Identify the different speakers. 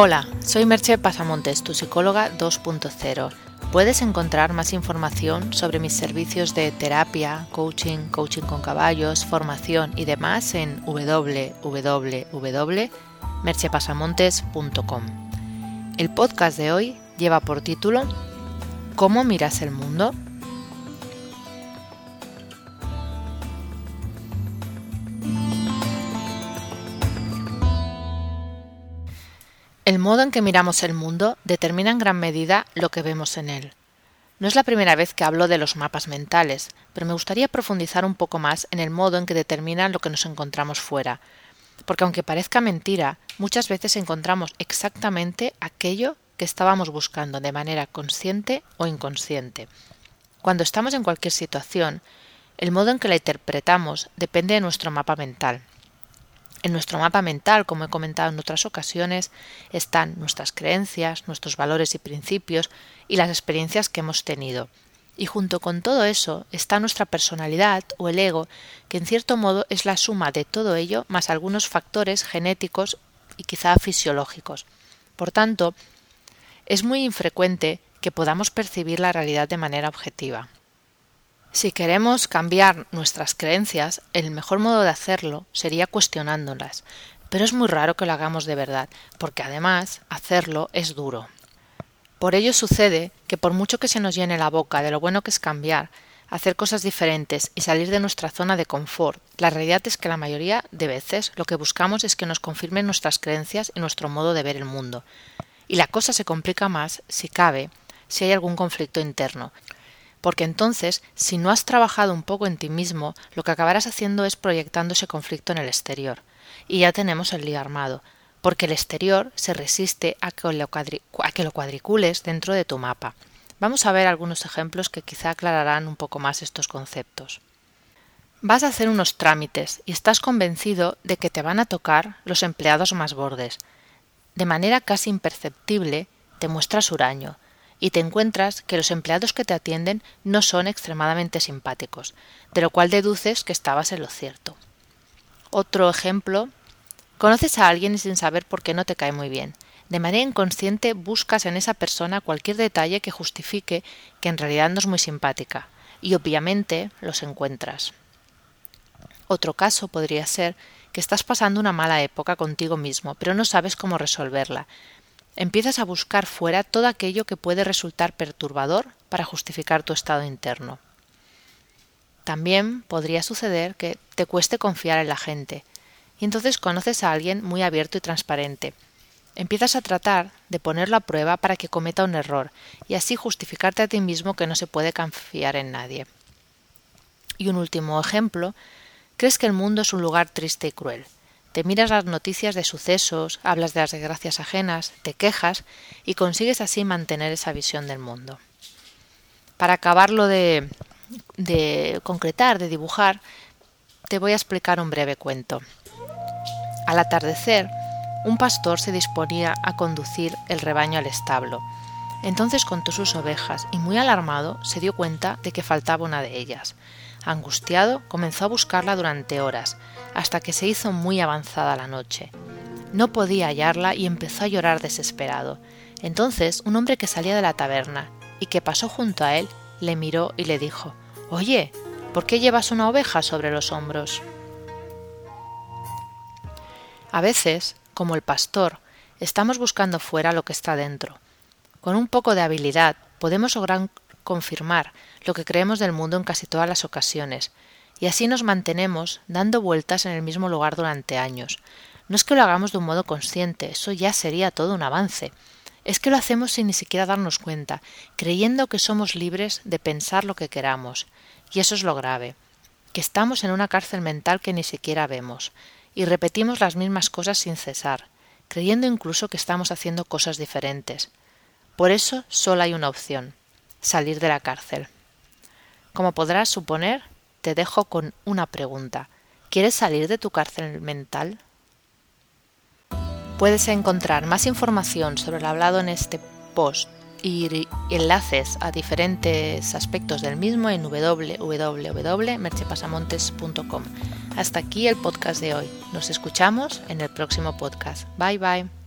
Speaker 1: Hola, soy Merche Pasamontes, tu psicóloga 2.0. Puedes encontrar más información sobre mis servicios de terapia, coaching, coaching con caballos, formación y demás en www.merchepasamontes.com. El podcast de hoy lleva por título ¿Cómo miras el mundo? El modo en que miramos el mundo determina en gran medida lo que vemos en él. No es la primera vez que hablo de los mapas mentales, pero me gustaría profundizar un poco más en el modo en que determinan lo que nos encontramos fuera, porque aunque parezca mentira, muchas veces encontramos exactamente aquello que estábamos buscando de manera consciente o inconsciente. Cuando estamos en cualquier situación, el modo en que la interpretamos depende de nuestro mapa mental. En nuestro mapa mental, como he comentado en otras ocasiones, están nuestras creencias, nuestros valores y principios y las experiencias que hemos tenido. Y junto con todo eso está nuestra personalidad o el ego, que en cierto modo es la suma de todo ello más algunos factores genéticos y quizá fisiológicos. Por tanto, es muy infrecuente que podamos percibir la realidad de manera objetiva. Si queremos cambiar nuestras creencias, el mejor modo de hacerlo sería cuestionándolas, pero es muy raro que lo hagamos de verdad, porque además hacerlo es duro. Por ello sucede que por mucho que se nos llene la boca de lo bueno que es cambiar, hacer cosas diferentes y salir de nuestra zona de confort, la realidad es que la mayoría de veces lo que buscamos es que nos confirmen nuestras creencias y nuestro modo de ver el mundo. Y la cosa se complica más, si cabe, si hay algún conflicto interno, porque entonces, si no has trabajado un poco en ti mismo, lo que acabarás haciendo es proyectando ese conflicto en el exterior. Y ya tenemos el lío armado, porque el exterior se resiste a que, lo cuadricules dentro de tu mapa. Vamos a ver algunos ejemplos que quizá aclararán un poco más estos conceptos. Vas a hacer unos trámites y estás convencido de que te van a tocar los empleados más bordes. De manera casi imperceptible te muestras huraño, y te encuentras que los empleados que te atienden no son extremadamente simpáticos, de lo cual deduces que estabas en lo cierto. Otro ejemplo, conoces a alguien y sin saber por qué no te cae muy bien. De manera inconsciente buscas en esa persona cualquier detalle que justifique que en realidad no es muy simpática, y obviamente los encuentras. Otro caso podría ser que estás pasando una mala época contigo mismo, pero no sabes cómo resolverla, empiezas a buscar fuera todo aquello que puede resultar perturbador para justificar tu estado interno. También podría suceder que te cueste confiar en la gente, y entonces conoces a alguien muy abierto y transparente. Empiezas a tratar de ponerlo a prueba para que cometa un error, y así justificarte a ti mismo que no se puede confiar en nadie. Y un último ejemplo, crees que el mundo es un lugar triste y cruel. Te miras las noticias de sucesos, hablas de las desgracias ajenas, te quejas y consigues así mantener esa visión del mundo. Para acabarlo de, de concretar, de dibujar, te voy a explicar un breve cuento. Al atardecer, un pastor se disponía a conducir el rebaño al establo. Entonces contó sus ovejas y muy alarmado se dio cuenta de que faltaba una de ellas. Angustiado, comenzó a buscarla durante horas, hasta que se hizo muy avanzada la noche. No podía hallarla y empezó a llorar desesperado. Entonces un hombre que salía de la taberna y que pasó junto a él le miró y le dijo Oye, ¿por qué llevas una oveja sobre los hombros? A veces, como el pastor, estamos buscando fuera lo que está dentro. Con un poco de habilidad podemos confirmar lo que creemos del mundo en casi todas las ocasiones, y así nos mantenemos dando vueltas en el mismo lugar durante años. No es que lo hagamos de un modo consciente, eso ya sería todo un avance. Es que lo hacemos sin ni siquiera darnos cuenta, creyendo que somos libres de pensar lo que queramos. Y eso es lo grave, que estamos en una cárcel mental que ni siquiera vemos, y repetimos las mismas cosas sin cesar, creyendo incluso que estamos haciendo cosas diferentes. Por eso solo hay una opción, salir de la cárcel. Como podrás suponer, te dejo con una pregunta. ¿Quieres salir de tu cárcel mental? Puedes encontrar más información sobre lo hablado en este post y enlaces a diferentes aspectos del mismo en www.merchepasamontes.com. Hasta aquí el podcast de hoy. Nos escuchamos en el próximo podcast. Bye bye.